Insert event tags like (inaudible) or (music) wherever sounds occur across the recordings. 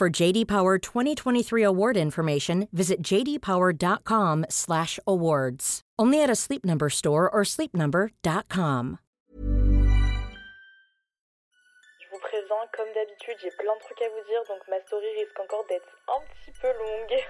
For JD Power 2023 award information, visit jdpower.com/awards. Only at a Sleep Number store or sleepnumber.com. Je vous présente, comme d'habitude, j'ai plein de trucs à vous dire, donc ma story risque encore d'être un petit peu longue.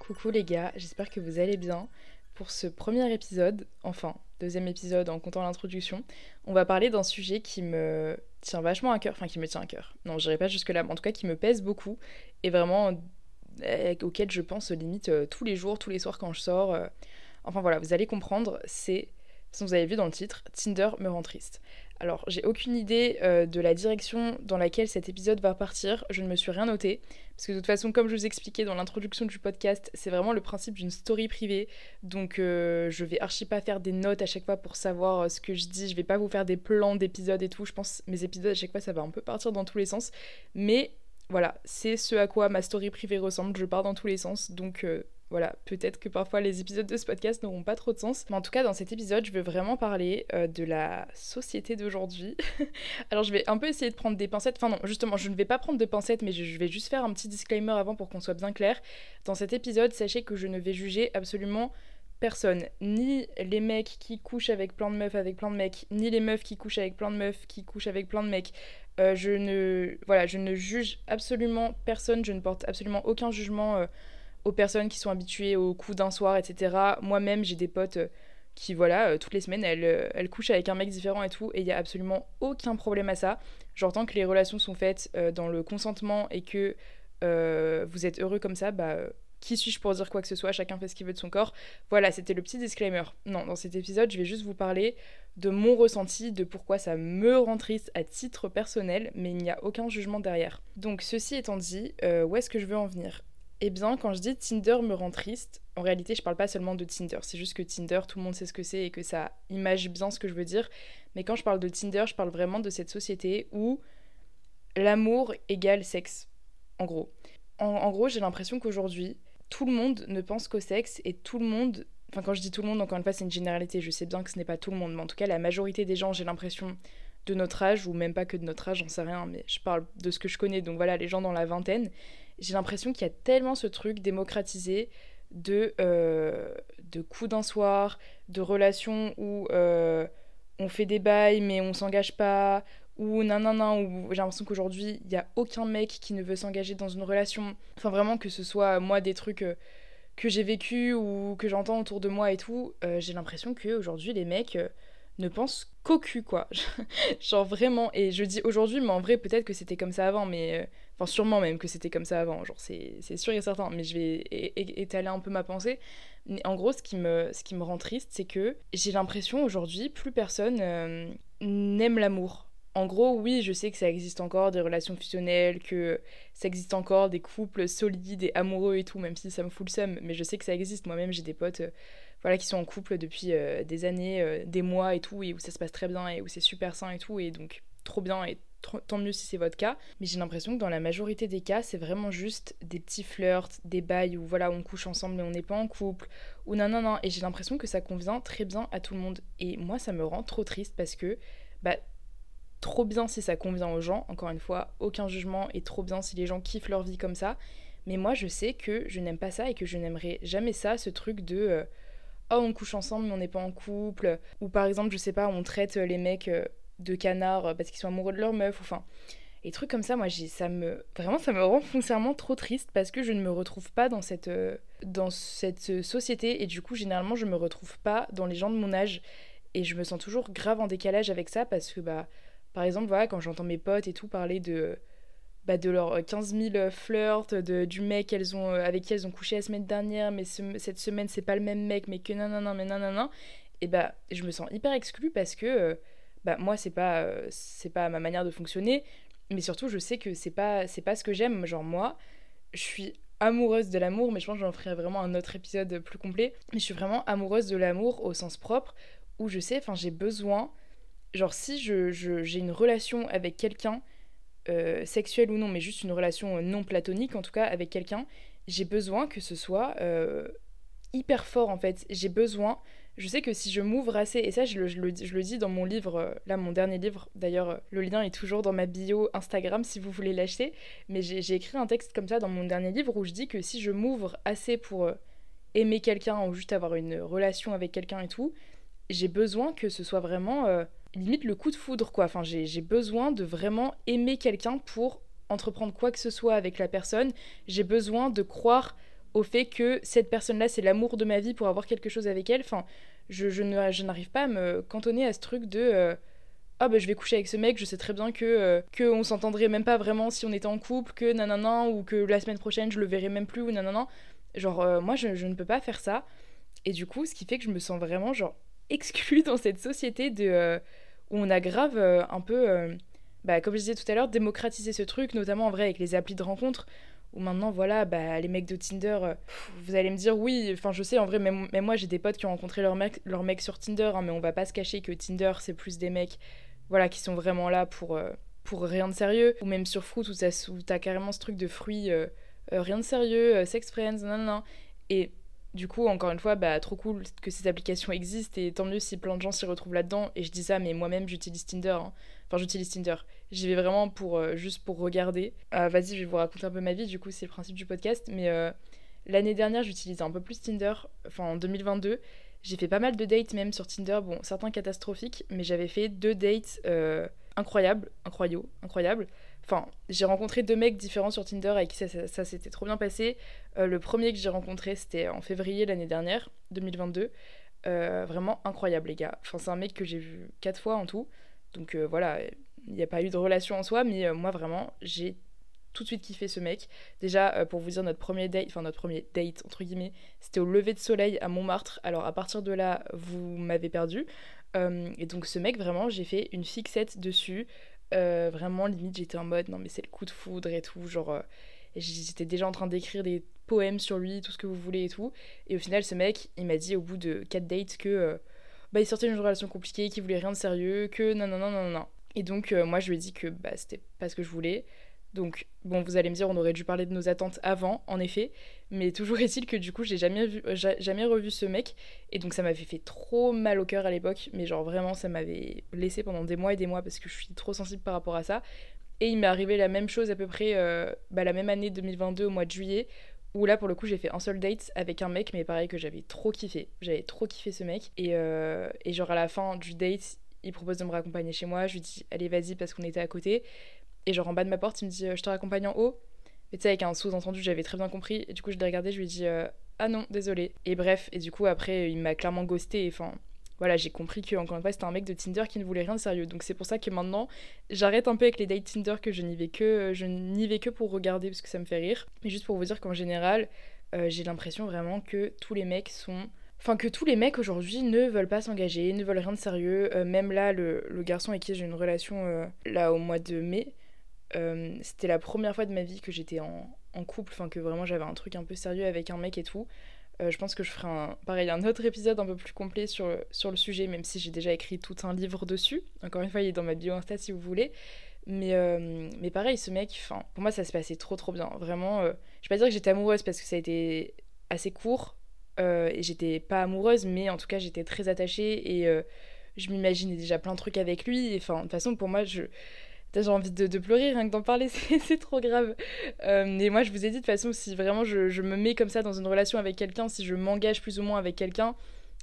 Coucou les gars, j'espère que vous allez bien. Pour ce premier épisode, enfin deuxième épisode en comptant l'introduction, on va parler d'un sujet qui me tient vachement à cœur, enfin qui me tient à cœur. Non, j'irai pas jusque-là, mais en tout cas qui me pèse beaucoup et vraiment euh, auquel je pense limite euh, tous les jours, tous les soirs quand je sors. euh. Enfin voilà, vous allez comprendre, c'est, si vous avez vu dans le titre, Tinder me rend triste. Alors, j'ai aucune idée euh, de la direction dans laquelle cet épisode va partir. Je ne me suis rien noté. Parce que de toute façon, comme je vous expliquais dans l'introduction du podcast, c'est vraiment le principe d'une story privée. Donc, euh, je vais archi pas faire des notes à chaque fois pour savoir euh, ce que je dis. Je vais pas vous faire des plans d'épisodes et tout. Je pense mes épisodes à chaque fois, ça va un peu partir dans tous les sens. Mais voilà, c'est ce à quoi ma story privée ressemble. Je pars dans tous les sens. Donc, voilà, peut-être que parfois les épisodes de ce podcast n'auront pas trop de sens. Mais en tout cas, dans cet épisode, je veux vraiment parler euh, de la société d'aujourd'hui. (laughs) Alors, je vais un peu essayer de prendre des pincettes. Enfin, non, justement, je ne vais pas prendre de pincettes, mais je, vais juste faire un petit disclaimer avant pour qu'on soit bien clair. Dans cet épisode, sachez que je ne vais juger absolument personne. Ni les mecs qui couchent avec plein de meufs avec plein de mecs, ni les meufs qui couchent avec plein de meufs qui couchent avec plein de mecs. Euh, je ne voilà, je ne juge absolument personne, je ne porte absolument aucun jugement euh, aux personnes qui sont habituées au coup d'un soir, etc. Moi-même, j'ai des potes euh, qui, voilà, euh, toutes les semaines, elles, euh, elles couchent avec un mec différent et tout, et il y a absolument aucun problème à ça. Genre, tant que les relations sont faites dans le consentement et que vous êtes heureux comme ça, bah. qui suis-je pour dire quoi que ce soit? Chacun fait ce qu'il veut de son corps. Voilà, c'était le petit disclaimer. Non, dans cet épisode, je vais juste vous parler de mon ressenti, de pourquoi ça me rend triste à titre personnel, mais il n'y a aucun jugement derrière. Donc, ceci étant dit, où est-ce que je veux en venir? Eh bien, quand je dis Tinder me rend triste, en réalité, je parle pas seulement de Tinder. C'est juste que Tinder, tout le monde sait ce que c'est et que ça image bien ce que je veux dire. Mais quand je parle de Tinder, je parle vraiment de cette société où l'amour égale sexe, en gros. En, en gros, j'ai l'impression qu'aujourd'hui, tout le monde ne pense qu'au sexe et tout le monde. Enfin, quand je dis tout le monde, encore une fois, c'est une généralité. Je sais bien que ce n'est pas tout le monde, mais en tout cas, la majorité des gens, j'ai l'impression, de notre âge, ou même pas que de notre âge, j'en sais rien, mais je parle de ce que je connais, donc voilà, les gens dans la vingtaine, j'ai l'impression qu'il y a tellement ce truc démocratisé de, euh, de coups d'un soir, de relations où euh, on fait des bails mais on s'engage pas, ou nan nan nan, où j'ai l'impression qu'aujourd'hui il y a aucun mec qui ne veut s'engager dans une relation. Enfin vraiment que ce soit moi des trucs euh, que j'ai vécu ou que j'entends autour de moi et tout, j'ai l'impression qu'aujourd'hui les mecs ne pensent qu'au cul quoi. (laughs) Genre vraiment, et je dis aujourd'hui, mais en vrai peut-être que c'était comme ça avant, mais... Enfin sûrement même que c'était comme ça avant, genre c'est sûr et certain, mais je vais étaler un peu ma pensée. En gros, ce qui me, ce qui me rend triste, c'est que j'ai l'impression aujourd'hui, plus personne euh, n'aime l'amour. En gros, oui, je sais que ça existe encore des relations fusionnelles, que ça existe encore des couples solides et amoureux et tout, même si ça me fout le seum, mais je sais que ça existe. Moi-même, j'ai des potes euh, voilà, qui sont en couple depuis euh, des années, des mois et tout, et où ça se passe très bien et où c'est super sain et tout, et donc trop bien et tant mieux si c'est votre cas. Mais j'ai l'impression que dans la majorité des cas, c'est vraiment juste des petits flirts, des bails où voilà, on couche ensemble mais on n'est pas en couple, ou non, non, non. Et j'ai l'impression que ça convient très bien à tout le monde. Et moi, ça me rend trop triste parce que, bah, trop bien si ça convient aux gens. Encore une fois, aucun jugement et trop bien si les gens kiffent leur vie comme ça. Mais moi, je sais que je n'aime pas ça et que je n'aimerais jamais ça, ce truc de. Euh, oh, on couche ensemble mais on n'est pas en couple. Ou par exemple, je sais pas, on traite les mecs euh, de canards euh, parce qu'ils sont amoureux de leur meuf. Enfin, et trucs comme ça, moi, ça me. Vraiment, ça me rend foncièrement trop triste parce que je ne me retrouve pas dans cette, dans cette société et du coup, généralement, je me retrouve pas dans les gens de mon âge. Et je me sens toujours grave en décalage avec ça parce que, bah, par exemple, voilà, quand j'entends mes potes et tout parler de bah, de leurs 15 euh, 000 euh, flirts, de, du mec elles ont, euh, avec qui elles ont couché la semaine dernière, mais cette semaine c'est pas le même mec, mais que non, mais non. Et bah, je me sens hyper exclue parce que bah, moi, c'est pas, c'est pas ma manière de fonctionner, mais surtout, je sais que c'est pas, pas ce que j'aime. Genre, moi, je suis amoureuse de l'amour, mais je pense que j'en ferai vraiment un autre épisode plus complet. Mais je suis vraiment amoureuse de l'amour au sens propre, où je sais, enfin, j'ai besoin. Genre, si je, j'ai une relation avec quelqu'un, euh, sexuelle ou non, mais juste une relation non platonique, en tout cas avec quelqu'un, j'ai besoin que ce soit euh, hyper fort en fait. J'ai besoin, je sais que si je m'ouvre assez, et ça je le, dis dans mon livre, euh, là mon dernier livre, d'ailleurs le lien est toujours dans ma bio Instagram si vous voulez l'acheter, mais j'ai écrit un texte comme ça dans mon dernier livre où je dis que si je m'ouvre assez pour aimer quelqu'un ou juste avoir une relation avec quelqu'un et tout, j'ai besoin que ce soit vraiment limite le coup de foudre, quoi. Enfin, j'ai besoin de vraiment aimer quelqu'un pour entreprendre quoi que ce soit avec la personne. J'ai besoin de croire au fait que cette personne-là, c'est l'amour de ma vie pour avoir quelque chose avec elle. Enfin, je, je n'arrive pas à me cantonner à ce truc de euh, ah bah je vais coucher avec ce mec, je sais très bien que euh, que s'entendrait même pas vraiment si on était en couple, que nanana ou que la semaine prochaine je le verrai même plus ou nanana. Genre euh, moi je, je, ne peux pas faire ça. Et du coup, ce qui fait que je me sens vraiment genre (laughs) exclue dans cette société de, euh, où on a grave euh, un peu, bah, comme je disais tout à l'heure, démocratisé ce truc, notamment en vrai avec les applis de rencontre, où maintenant, voilà, bah, les mecs de Tinder, vous allez me dire oui, enfin je sais, en vrai, même, moi j'ai des potes qui ont rencontré leur mec, leur mec sur Tinder, hein, mais on va pas se cacher que Tinder c'est plus des mecs voilà, qui sont vraiment là pour, pour rien de sérieux, ou même sur Fruit où, t'as carrément ce truc de fruits, rien de sérieux, sex friends, non, non, Et du coup, encore une fois, bah, trop cool que ces applications existent et tant mieux si plein de gens s'y retrouvent là-dedans. Et je dis ça, mais moi-même, j'utilise Tinder. Hein. Enfin, j'utilise Tinder. J'y vais vraiment pour, euh, juste pour regarder. Euh, vas-y, je vais vous raconter un peu ma vie, du coup, c'est le principe du podcast. Mais euh, l'année dernière, j'utilisais un peu plus Tinder. Enfin, en 2022, j'ai fait pas mal de dates même sur Tinder. Bon, certains catastrophiques, mais j'avais fait deux dates incroyables, incroyables, incroyables. Enfin, j'ai rencontré deux mecs différents sur Tinder avec qui ça, s'était trop bien passé. Euh, le premier que j'ai rencontré, c'était en février l'année dernière, 2022. Euh, vraiment incroyable, les gars. Enfin, c'est un mec que j'ai vu quatre fois en tout. Donc euh, voilà, il n'y a pas eu de relation en soi, mais moi vraiment, j'ai tout de suite kiffé ce mec. Déjà, pour vous dire, notre premier date, enfin notre premier date, entre guillemets, c'était au lever de soleil à Montmartre. Alors à partir de là, vous m'avez perdu. et donc ce mec, vraiment, j'ai fait une fixette dessus. Euh, vraiment, limite, j'étais en mode non, mais c'est le coup de foudre et tout. Genre, euh, j'étais déjà en train d'écrire des poèmes sur lui, tout ce que vous voulez et tout. Et au final, ce mec, il m'a dit au bout de 4 dates que euh, bah, il sortait d'une relation compliquée, qu'il voulait rien de sérieux, que non, non, non, non, non. Et donc, moi, je lui ai dit que bah, c'était pas ce que je voulais. Donc, bon, vous allez me dire, on aurait dû parler de nos attentes avant, en effet. Mais toujours est-il que du coup, j'ai jamais, vu, jamais revu ce mec. Et donc, ça m'avait fait trop mal au cœur à l'époque. Mais genre, vraiment, ça m'avait laissé pendant des mois et des mois parce que je suis trop sensible par rapport à ça. Et il m'est arrivé la même chose à peu près euh, bah, la même année 2022, au mois de juillet. Où là, pour le coup, j'ai fait un seul date avec un mec, mais pareil, que j'avais trop kiffé. J'avais trop kiffé ce mec. Et, euh, et genre, à la fin du date, il propose de me raccompagner chez moi. Je lui dis, allez, vas-y, parce qu'on était à côté. Et genre en bas de ma porte, il me dit euh, Je te raccompagne en haut. Et tu sais, avec un sous-entendu, j'avais très bien compris. Et du coup, je l'ai regardé, je lui ai dit euh, Ah non, désolé. Et bref, et du coup, après, il m'a clairement ghosté. Enfin, voilà, j'ai compris que encore une fois, c'était un mec de Tinder qui ne voulait rien de sérieux. Donc c'est pour ça que maintenant, j'arrête un peu avec les dates Tinder que je n'y vais que je n'y vais que pour regarder parce que ça me fait rire. Mais juste pour vous dire qu'en général, euh, j'ai l'impression vraiment que tous les mecs sont Enfin, que tous les mecs aujourd'hui ne veulent pas s'engager, ne veulent rien de sérieux. même là, le, le, garçon avec qui j'ai une relation là au mois de mai, euh, c'était la première fois de ma vie que j'étais en, couple, enfin que vraiment j'avais un truc un peu sérieux avec un mec et tout. Euh, je pense que je ferai un, pareil, un autre épisode un peu plus complet sur, sur le sujet, même si j'ai déjà écrit tout un livre dessus. Encore une fois, il est dans ma bio Insta si vous voulez. Mais, mais pareil, ce mec, pour moi, ça se passait trop trop bien. Vraiment, je vais pas dire que j'étais amoureuse parce que ça a été assez court. et j'étais pas amoureuse, mais en tout cas, j'étais très attachée et je m'imaginais déjà plein de trucs avec lui. Enfin, de toute façon, pour moi, je j'ai envie de, pleurer rien que d'en parler, (laughs) c'est trop grave. Euh, et moi, je vous ai dit, de toute façon, si vraiment je, me mets comme ça dans une relation avec quelqu'un, si je m'engage plus ou moins avec quelqu'un,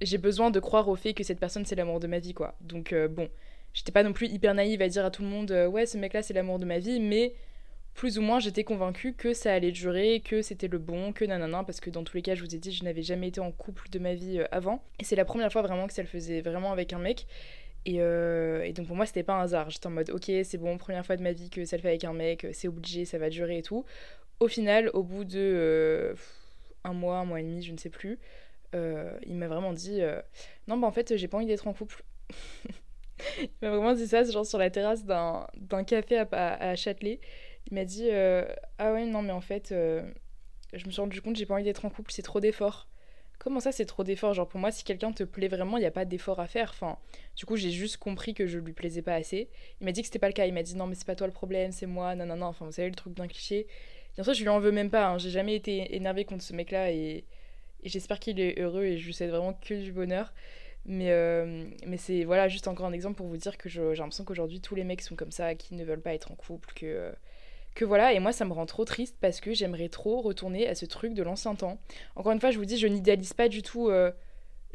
j'ai besoin de croire au fait que cette personne, c'est l'amour de ma vie, quoi. Donc, euh, bon, j'étais pas non plus hyper naïve à dire à tout le monde, euh, ouais, ce mec-là, c'est l'amour de ma vie, mais plus ou moins, j'étais convaincue que ça allait durer, que c'était le bon, que nanana, parce que dans tous les cas, je vous ai dit, je n'avais jamais été en couple de ma vie avant. Et c'est la première fois vraiment que ça le faisait vraiment avec un mec. Euh, et, donc pour moi, c'était pas un hasard. J'étais en mode, ok, c'est bon, première fois de ma vie que ça le fait avec un mec, c'est obligé, ça va durer et tout. Au final, au bout de euh, un mois, un mois et demi, je ne sais plus, euh, il m'a vraiment dit, non, bah en fait, j'ai pas envie d'être en couple. (laughs) il m'a vraiment dit ça, genre sur la terrasse d'un café à, à, Châtelet. Il m'a dit, ah ouais, non, mais en fait, je me suis rendu compte, j'ai pas envie d'être en couple, c'est trop d'efforts. Comment ça, c'est trop d'efforts? Genre, pour moi, si quelqu'un te plaît vraiment, il n'y a pas d'effort à faire. Enfin, du coup, j'ai juste compris que je lui plaisais pas assez. Il m'a dit que c'était pas le cas. Il m'a dit non, mais c'est pas toi le problème, c'est moi. Non, non, non. Enfin, vous savez, le truc d'un cliché. Bien sûr, je lui en veux même pas. Hein. J'ai jamais été énervée contre ce mec-là et, j'espère qu'il est heureux et je lui souhaite vraiment que du bonheur. Mais, euh, mais c'est voilà, juste encore un exemple pour vous dire que j'ai l'impression qu'aujourd'hui, tous les mecs sont comme ça, qui ne veulent pas être en couple, que. Que voilà, et moi ça me rend trop triste parce que j'aimerais trop retourner à ce truc de l'ancien temps. Encore une fois, je vous dis, je n'idéalise pas du tout, euh,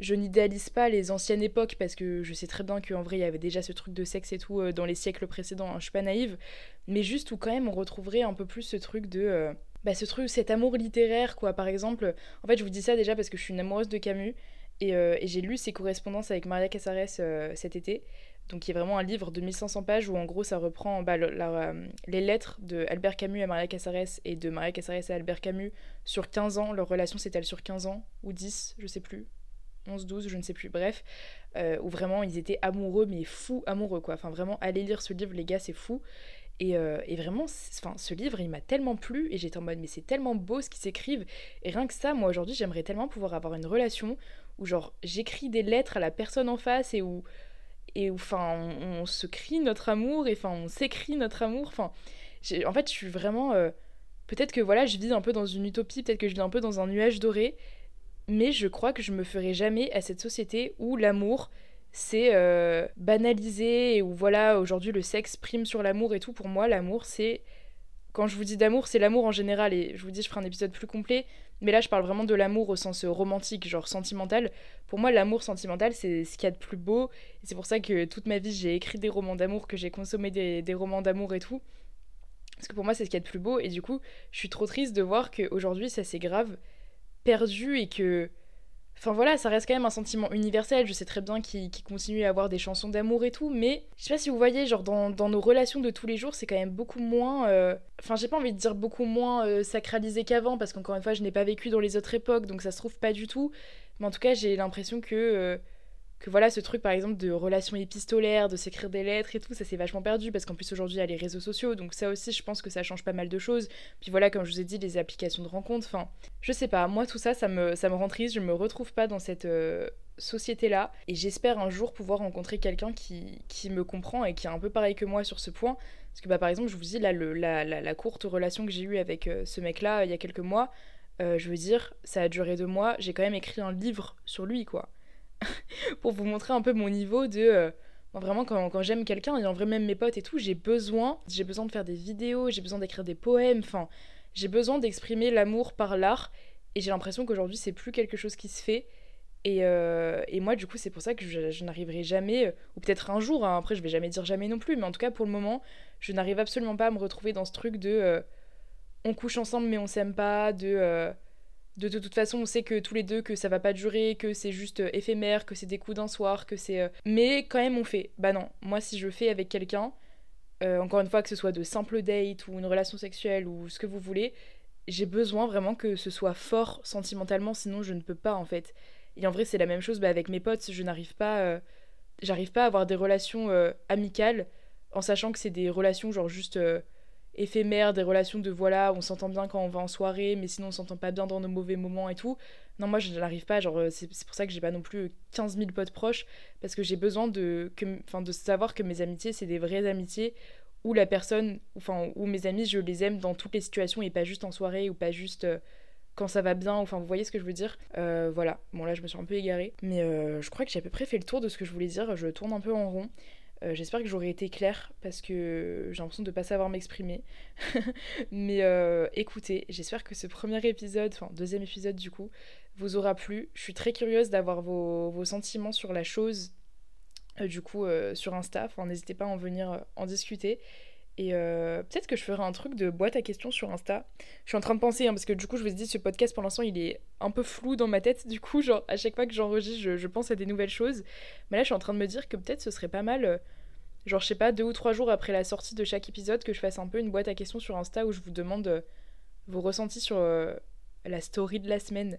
je n'idéalise pas les anciennes époques parce que je sais très bien qu'en vrai il y avait déjà ce truc de sexe et tout euh, dans les siècles précédents, hein, je suis pas naïve, mais juste où quand même on retrouverait un peu plus ce truc de. Euh, bah, ce truc, cet amour littéraire, quoi. Par exemple, en fait, je vous dis ça déjà parce que je suis une amoureuse de Camus et, et j'ai lu ses correspondances avec Maria Casares cet été donc qui est vraiment un livre de 1500 pages où en gros ça reprend bah, euh, les lettres de Albert Camus à Maria Casares et de Maria Casares à Albert Camus sur 15 ans. Leur relation s'étale sur 15 ans ou 10, je sais plus. 11, 12, je ne sais plus, bref, euh, où vraiment ils étaient amoureux, mais fous amoureux quoi. Enfin vraiment, allez lire ce livre, les gars, c'est fou. Et, euh, et, vraiment, enfin, ce livre, il m'a tellement plu et j'étais en mode, mais c'est tellement beau ce qu'ils s'écrivent. Et rien que ça, moi aujourd'hui, j'aimerais tellement pouvoir avoir une relation où, genre, j'écris des lettres à la personne en face et où, et enfin on, se crie notre amour et enfin on s'écrit notre amour. Enfin en fait je suis vraiment euh, peut-être que voilà je vis un peu dans une utopie peut-être que je vis un peu dans un nuage doré mais je crois que je me ferai jamais à cette société où l'amour c'est euh, banalisé et où voilà aujourd'hui le sexe prime sur l'amour et tout. Pour moi l'amour c'est quand je vous dis d'amour, c'est l'amour en général, et je vous dis, je ferai un épisode plus complet, mais là, je parle vraiment de l'amour au sens romantique, genre sentimental. Pour moi, l'amour sentimental, c'est ce qu'il y a de plus beau, c'est pour ça que toute ma vie, j'ai écrit des romans d'amour, que j'ai consommé des, des romans d'amour et tout. Parce que pour moi, c'est ce qu'il y a de plus beau, et du coup, je suis trop triste de voir qu'aujourd'hui, ça s'est grave perdu, et que Enfin voilà, ça reste quand même un sentiment universel. Je sais très bien qu'il continue à avoir des chansons d'amour et tout, mais je sais pas si vous voyez, genre dans, nos relations de tous les jours, c'est quand même beaucoup moins. Euh, enfin, j'ai pas envie de dire beaucoup moins euh, sacralisé qu'avant, parce qu'encore une fois, je n'ai pas vécu dans les autres époques, donc ça se trouve pas du tout. Mais en tout cas, j'ai l'impression que. Euh, que voilà, ce truc par exemple de relations épistolaires, de s'écrire des lettres et tout, ça s'est vachement perdu parce qu'en plus aujourd'hui il y a les réseaux sociaux, donc ça aussi je pense que ça change pas mal de choses. Puis voilà, comme je vous ai dit, les applications de rencontres, enfin, je sais pas, moi tout ça, ça me, rend triste, je me retrouve pas dans cette euh, société-là et j'espère un jour pouvoir rencontrer quelqu'un qui, qui me comprend et qui est un peu pareil que moi sur ce point. Parce que bah, par exemple, je vous dis, là, le, la, courte relation que j'ai eue avec euh, ce mec-là il y a quelques mois, euh, je veux dire, ça a duré deux mois, j'ai quand même écrit un livre sur lui, quoi. (laughs) pour vous montrer un peu mon niveau de euh, vraiment quand, j'aime quelqu'un et en vrai même mes potes et tout j'ai besoin j'ai besoin de faire des vidéos j'ai besoin d'écrire des poèmes enfin j'ai besoin d'exprimer l'amour par l'art et j'ai l'impression qu'aujourd'hui c'est plus quelque chose qui se fait. Et, euh, et moi du coup c'est pour ça que je, n'arriverai jamais euh, ou peut-être un jour hein, après je vais jamais dire jamais non plus mais en tout cas pour le moment je n'arrive absolument pas à me retrouver dans ce truc de on couche ensemble mais on s'aime pas de de, toute façon, on sait que tous les deux que ça va pas durer, que c'est juste euh, éphémère, que c'est des coups d'un soir, que c'est. Euh, mais quand même, on fait. Bah non, moi, si je fais avec quelqu'un, euh, encore une fois, que ce soit de simple date ou une relation sexuelle ou ce que vous voulez, j'ai besoin vraiment que ce soit fort sentimentalement, sinon je ne peux pas en fait. Et en vrai, c'est la même chose bah, avec mes potes, je n'arrive pas. J'arrive pas à avoir des relations amicales en sachant que c'est des relations genre juste éphémères, des relations de voilà, on s'entend bien quand on va en soirée, mais sinon on s'entend pas bien dans nos mauvais moments et tout. Non, moi je n'arrive pas, genre c'est pour ça que j'ai pas non plus 15 000 potes proches, parce que j'ai besoin de, que, de savoir que mes amitiés c'est des vraies amitiés où la personne, enfin, où mes amis, je les aime dans toutes les situations et pas juste en soirée ou pas juste euh, quand ça va bien. Enfin, vous voyez ce que je veux dire? Euh, Voilà. Bon, là, je me suis un peu égarée. Mais euh, je crois que j'ai à peu près fait le tour de ce que je voulais dire. Je tourne un peu en rond. J'espère que j'aurai été claire parce que j'ai l'impression de ne pas savoir m'exprimer. (laughs) Mais écoutez, j'espère que ce premier épisode, enfin deuxième épisode du coup, vous aura plu. Je suis très curieuse d'avoir vos, sentiments sur la chose euh, du coup euh, sur Insta. N'hésitez pas à en venir euh, en discuter. Et peut-être que je ferai un truc de boîte à questions sur Insta. Je suis en train de penser, hein, parce que du coup, je vous ai dit, ce podcast pour l'instant, il est un peu flou dans ma tête. Du coup, genre, à chaque fois que j'enregistre, je, je, pense à des nouvelles choses. Mais là, je suis en train de me dire que peut-être ce serait pas mal, genre, je sais pas, deux ou trois jours après la sortie de chaque épisode, que je fasse un peu une boîte à questions sur Insta où je vous demande vos ressentis sur la story de la semaine.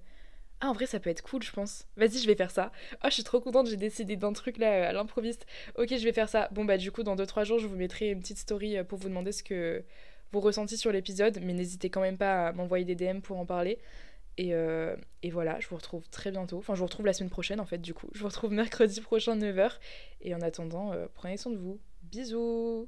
Ah, en vrai, ça peut être cool, je pense. Vas-y, je vais faire ça. Oh, je suis trop contente, j'ai décidé d'un truc là à l'improviste. Ok, je vais faire ça. Bon, bah, du coup, dans 2-3 jours, je vous mettrai une petite story euh, pour vous demander ce que vous ressentez sur l'épisode. Mais n'hésitez quand même pas à m'envoyer des DM pour en parler. Et, euh, et, voilà, je vous retrouve très bientôt. Enfin, je vous retrouve la semaine prochaine, en fait, du coup. Je vous retrouve (laughs) mercredi prochain, 9h. Et en attendant, euh, prenez soin de vous. Bisous